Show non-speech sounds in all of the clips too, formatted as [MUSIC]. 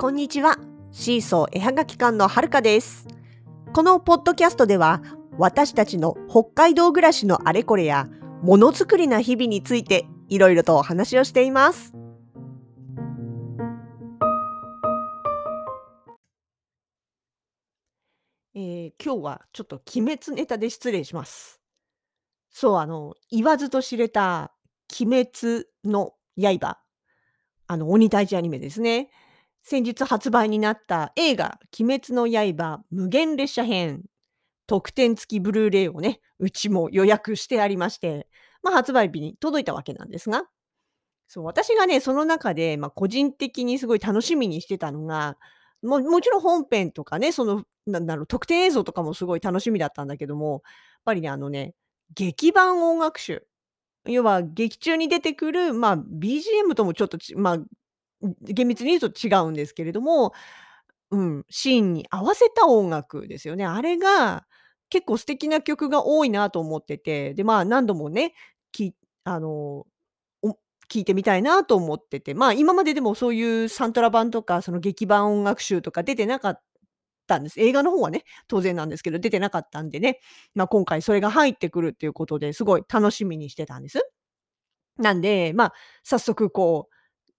こんにちは。シーソー絵はがき館のはるかです。このポッドキャストでは、私たちの北海道暮らしのあれこれや、ものづくりな日々について、いろいろとお話をしています。えー今日はちょっと鬼滅ネタで失礼します。そう、あの、言わずと知れた鬼滅の刃。あの、鬼退治アニメですね。先日発売になった映画、鬼滅の刃無限列車編。特典付きブルーレイをね、うちも予約してありまして、まあ、発売日に届いたわけなんですが、そう、私がね、その中で、まあ、個人的にすごい楽しみにしてたのが、ももちろん本編とかね、その、なんだろう、特典映像とかもすごい楽しみだったんだけども、やっぱりね、あのね、劇版音楽集。要は劇中に出てくる、まあ、BGM ともちょっとまあ、厳密に言うと違うんですけれども、うん、シーンに合わせた音楽ですよね。あれが結構素敵な曲が多いなと思ってて、で、まあ、何度もね、きあの、お聴いてみたいなと思ってて、まあ、今まででもそういうサントラ版とか、その劇版音楽集とか出てなかったんです。映画の方はね、当然なんですけど、出てなかったんでね、まあ、今回それが入ってくるっていうことで、すごい楽しみにしてたんです。なんで、まあ、早速こう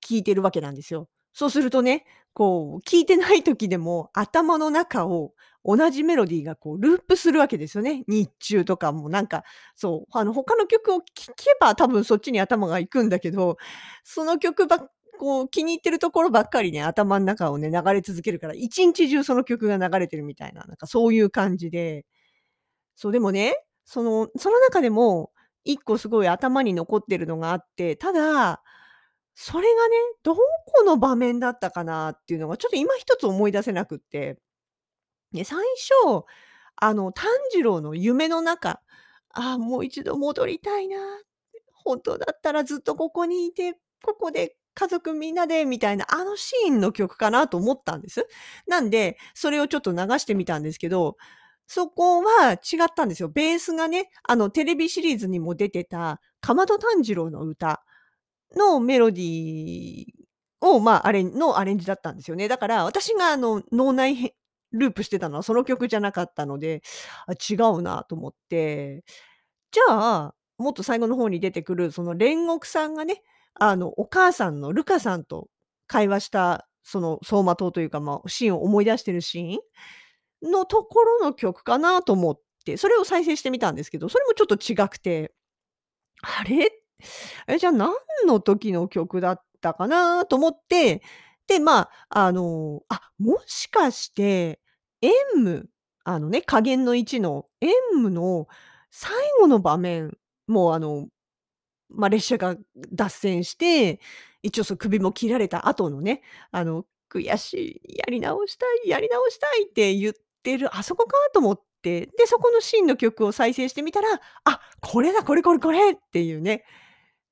聴いてるわけなんですよ。そうするとね、こう聴いてない時でも頭の中を同じメロディーがこうループするわけですよね。日中とかもなんか、そう、あの他の曲を聴けば多分そっちに頭が行くんだけど、その曲ばっこう気に入ってるところばっかりね、頭の中をね、流れ続けるから、一日中その曲が流れてるみたいな、なんかそういう感じで。そう、でもね、そのその中でも一個すごい頭に残ってるのがあって、ただ、それがね、どこの場面だったかなっていうのがちょっと今一つ思い出せなくって。で、最初、あの炭治郎の夢の中、ああ、もう一度戻りたいな、本当だったらずっとここにいて、ここで家族みんなでみたいな、あのシーンの曲かなと思ったんです。なんで、それをちょっと流してみたんですけど、そこは違ったんですよ。ベースがね、あのテレビシリーズにも出てた、竈門炭治郎の歌のメロディーを、まあ、あれのアレンジだったんですよね。だから私があの脳内ループしてたのはその曲じゃなかったので、あ、違うなと思って。じゃあ、もっと最後の方に出てくるその煉獄さんがね、あのお母さんのルカさんと会話したその走馬灯というか、まあ、シーンを思い出してるシーンのところの曲かなと思って、それを再生してみたんですけど、それもちょっと違くて、あれ、え、じゃあ何の時の曲だったかな？と思って、で、まあ、あの、あ、もしかして、エンム、あのね、下弦の1のエンムの最後の場面、もうあの、まあ、列車が脱線して、一応その首も切られた後のね、あの悔しい、やり直したい、やり直したいって言ってる、あそこかと思って、で、そこのシーンの曲を再生してみたら、あ、これだ、これこれこれ！っていうね、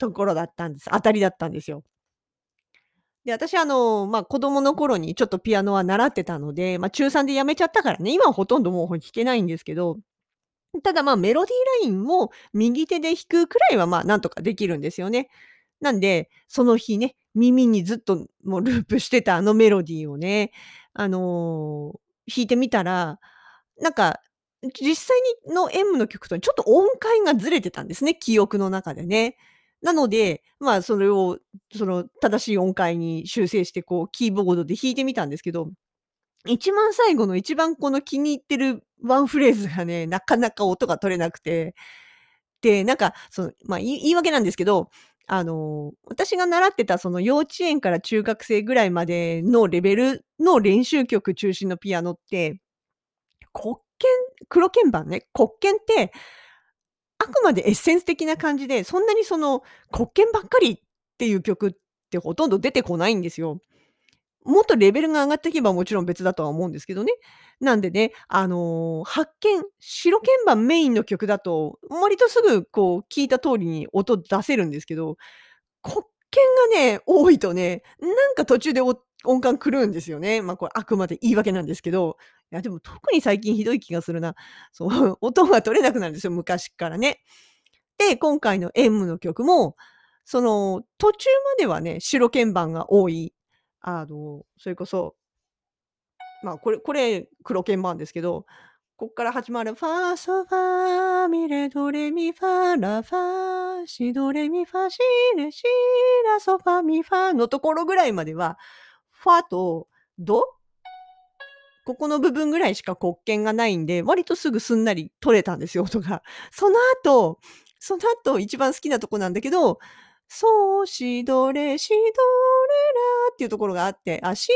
ところだったんです。当たりだったんですよ。で、私あの、ま、子供の頃にちょっとピアノは習ってたので、ま、中3で辞めちゃったからね、今はほとんどもう弾けないんですけど、ただ、ま、メロディーラインを右手で弾くくらいは、ま、なんとかできるんですよね。なんで、その日ね、耳にずっともうループしてたあのメロディーをね、あの、弾いてみたら、なんか、実際のエンムの曲とちょっと音階がずれてたんですね、記憶の中でね。なので、まあ、それを、その正しい音階に修正して、こうキーボードで弾いてみたんですけど、一番最後の一番この気に入ってるワンフレーズがね、なかなか音が取れなくて。で、なんか、その、ま、い言い訳なんですけど、あの、私が習ってたその幼稚園から中学生ぐらいまでのレベルの練習曲中心のピアノって、黒鍵黒鍵盤ね、黒鍵って、くまでエッセンス的な感じで、そんなにその黒鍵ばっかりっていう曲ってほとんど出てこないんですよ。もっとレベルが上がっていけばもちろん別だとは思うんですけどね。なんでね、あの、白鍵白鍵盤メインの曲だと、割とすぐこう聞いた通りに音出せるんですけど、黒鍵がね、多いとね、なんか途中で音感狂うんですよね。まあ、これあくまで言い訳なんですけど、いやでも特に最近ひどい気がするな。そう、[LAUGHS] 音が取れなくなるんですよ、昔からね。で、今回の厭夢の曲も、その途中まではね、白鍵盤が多いあの、それこそまあ、これこれ黒鍵盤ですけど、こっから始まるファーソファーミレドレミファラファシドレミファシレシラソファミファのところぐらいまでは、ファとド？ここの部分ぐらいしか黒鍵がないんで、割とすぐすんなり取れたんですよ、[LAUGHS] 音が。その後その後一番好きなとこなんだけど、ソシドレシドレラっていうところがあって、あ、シ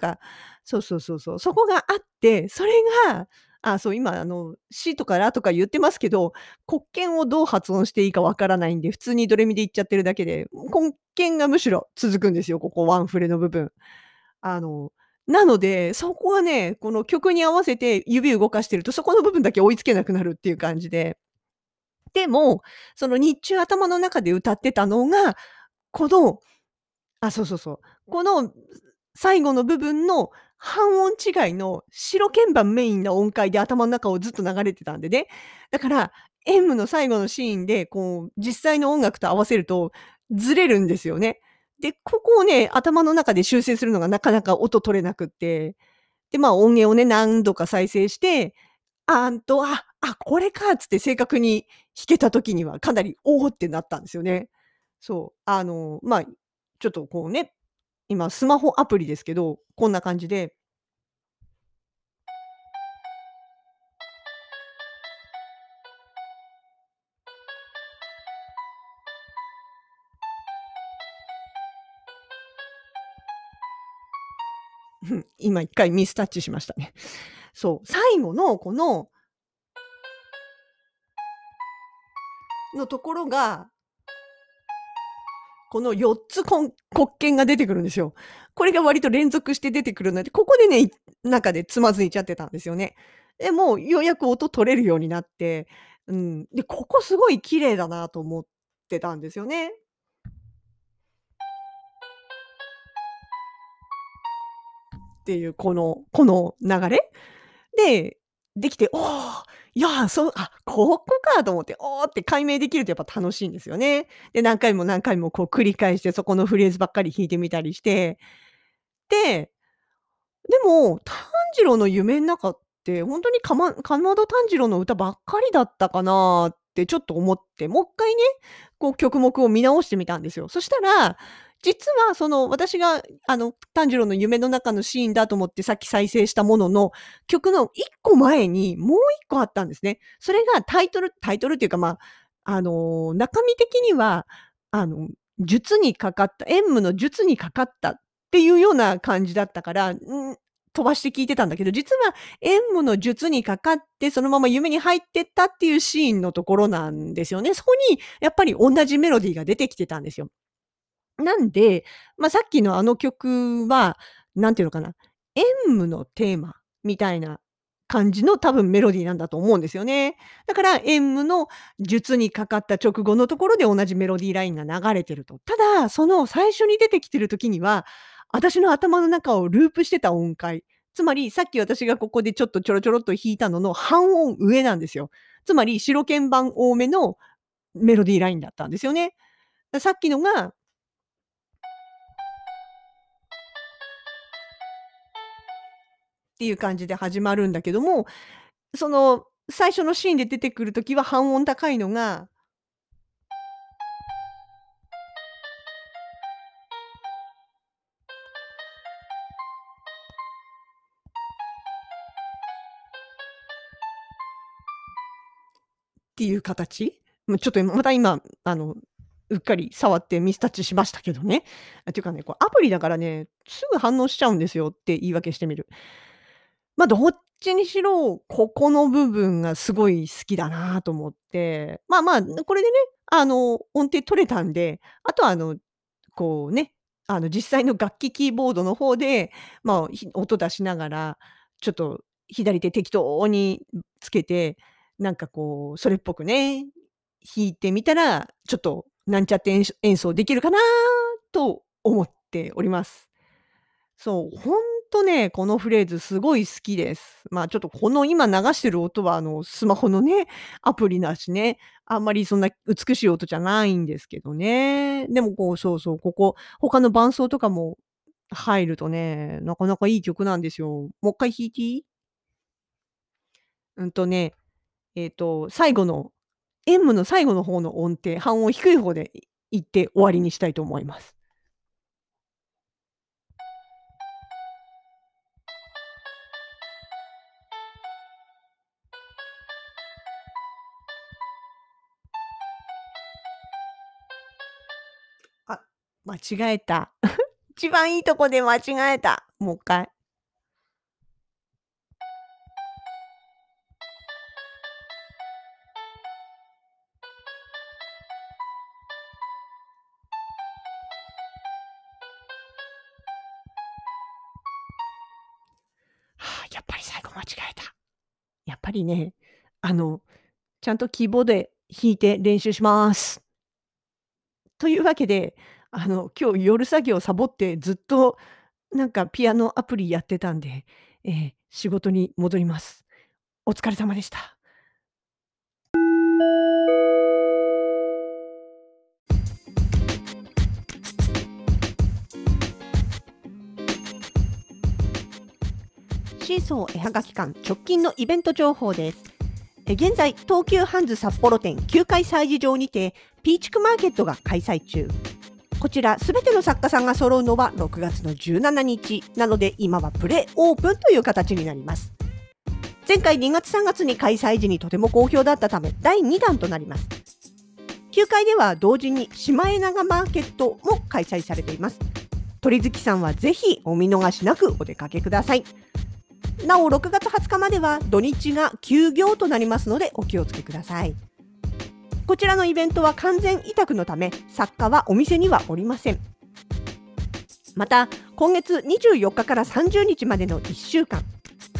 ドラがそうそうそうそう。そこがあって、それが、あ、そう、今あの、シとかラとか言ってますけど、黒鍵をどう発音していいかわからないんで、普通にドレミで言っちゃってるだけで、黒鍵がむしろ続くんですよ、ここワンフレの部分。あの、なので、そこはね、この曲に合わせて指動かしてると、そこの部分だけ追いつけなくなるっていう感じで。でも、その日中頭の中で歌ってたのが、このあ、そうそうそう。この最後の部分の半音違いの白鍵盤メインな音階で頭の中をずっと流れてたんでね。だから、M の最後のシーンで、こう、実際の音楽と合わせるとずれるんですよね。で、ここをね、頭の中で修正するのがなかなか音取れなくって。で、まあ、音源をね、何度か再生して、あんと、あ、あ、これかっつって正確に弾けた時にはかなり、おおってなったんですよね。そう。あの、まあ、ちょっとこうね、今スマホアプリですけど、こんな感じで [LAUGHS] 今一回ミスタッチしましたね。そう、最後のこののところがこの4つこん黒鍵が出てくるんですよ。これが割と連続して出てくるので、ここでね、中でつまずいちゃってたんですよね。でもう、ようやく音取れるようになって、うん。で、ここすごい綺麗だなと思ってたんですよね。っていう、このこの流れで、できて、おお、いや、そう、あ、ここかと思って、おおって解明できるとやっぱ楽しいんですよね。で、何回も何回もこう繰り返して、そこのフレーズばっかり弾いてみたりして。で、でも、炭治郎の夢ん中って、ほんとにかま竈門炭治郎の歌ばっかりだったかなってちょっと思って、もっかいね、こう曲目を見直してみたんですよ。そしたら実はその私があの炭治郎の夢の中のシーンだと思ってさっき再生したものの、曲の1個前にもう1個あったんですね。それがタイトルタイトルっていうか、まあ、あの、中身的には、あの、術にかかった、縁武の術にかかったっていうような感じだったから、ん、飛ばして聞いてたんだけど、実は縁武の術にかかって、そのまま夢に入ってったっていうシーンのところなんですよね。そこにやっぱり同じメロディーが出てきてたんですよ。なんで、ま、さっきのあの曲は、なんていうのかな、縁武のテーマみたいな感じの多分メロディーなんだと思うんですよね。だから縁武の術にかかった直後のところで同じメロディーラインが流れてると。ただ、その最初に出てきてる時には、私の頭の中をループしてた音階、つまりさっき私がここでちょっとちょろちょろっと弾いたのの半音上なんですよ。つまり白鍵盤多めのメロディーラインだったんですよね。さっきのがっていう感じで始まるんだけども、その最初のシーンで出てくる時は半音高いのがっていう形？ちょっとまた今、あの、うっかり触ってミスタッチしましたけどね。あ、ていうかね、こうアプリだからね、すぐ反応しちゃうんですよって言い訳してみる。ま、どっちにしろ、ここの部分がすごい好きだなと思って、まあまあ、これでね、あの、音程取れたんで、あとはあの、こうね、あの、実際の楽器キーボードの方で、まあ、ひ音出しながら、ちょっと左手適当につけて、なんかこう、それっぽくね、弾いてみたら、ちょっとなんちゃって演奏できるかなと思っております。そう、ほんとね、このフレーズすごい好きです。まあ、ちょっとこの今流してる音はあの、スマホのね、アプリだしね、あんまりそんな美しい音じゃないんですけどね。でもこう、そうそう、ここ、他の伴奏とかも入るとね、なかなかいい曲なんですよ。もっかい弾いていい？うんとね、えっと、最後の演舞の最後の方の音程、半音低い方でいって終わりにしたいと思います。間違えた。[LAUGHS] 一番いいとこで間違えた。もっかい。はあ、やっぱり最後間違えた。やっぱりね、あの、ちゃんとキーボードで弾いて練習します。というわけで、あの、今日夜作業サボってずっとなんかピアノアプリやってたんで、ええ、仕事に戻ります。お疲れ様でした。シーソー絵はがき館直近のイベント情報です。現在、東急ハンズ札幌店9階催事場にて、ピーチクマーケットが開催中。こちら、すべての作家さんが揃うのは6月の17日。なので、今はプレオープンという形になります。前回2月3月に開催時にとても好評だったため、第2弾となります。9階では同時にシマエナガマーケットも開催されています。鳥月さんはぜひお見逃しなくお出かけください。なお、6月20日までは土日が休業となりますのでお気をつけください。こちらのイベントは完全委託のため、作家はお店にはおりません。また、今月24日から30日までの1週間、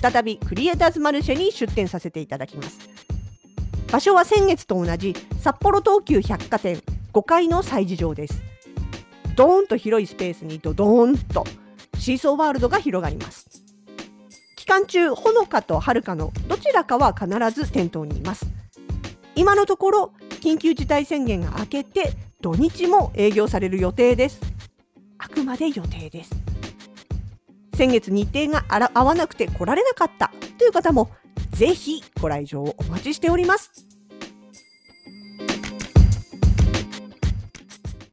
再びクリエイターズマルシェに出店させていただきます。場所は先月と同じ札幌東急百貨店5階の催事場です。ドーンと広いスペースにドドーンとシーソーワールドが広がります。期間中、ほのかとはるかのどちらかは必ず店頭にいます。今のところ緊急事態宣言が明けて土日も営業される予定です。あくまで予定です。先月日程が合わなくて来られなかったという方もぜひご来場をお待ちしております。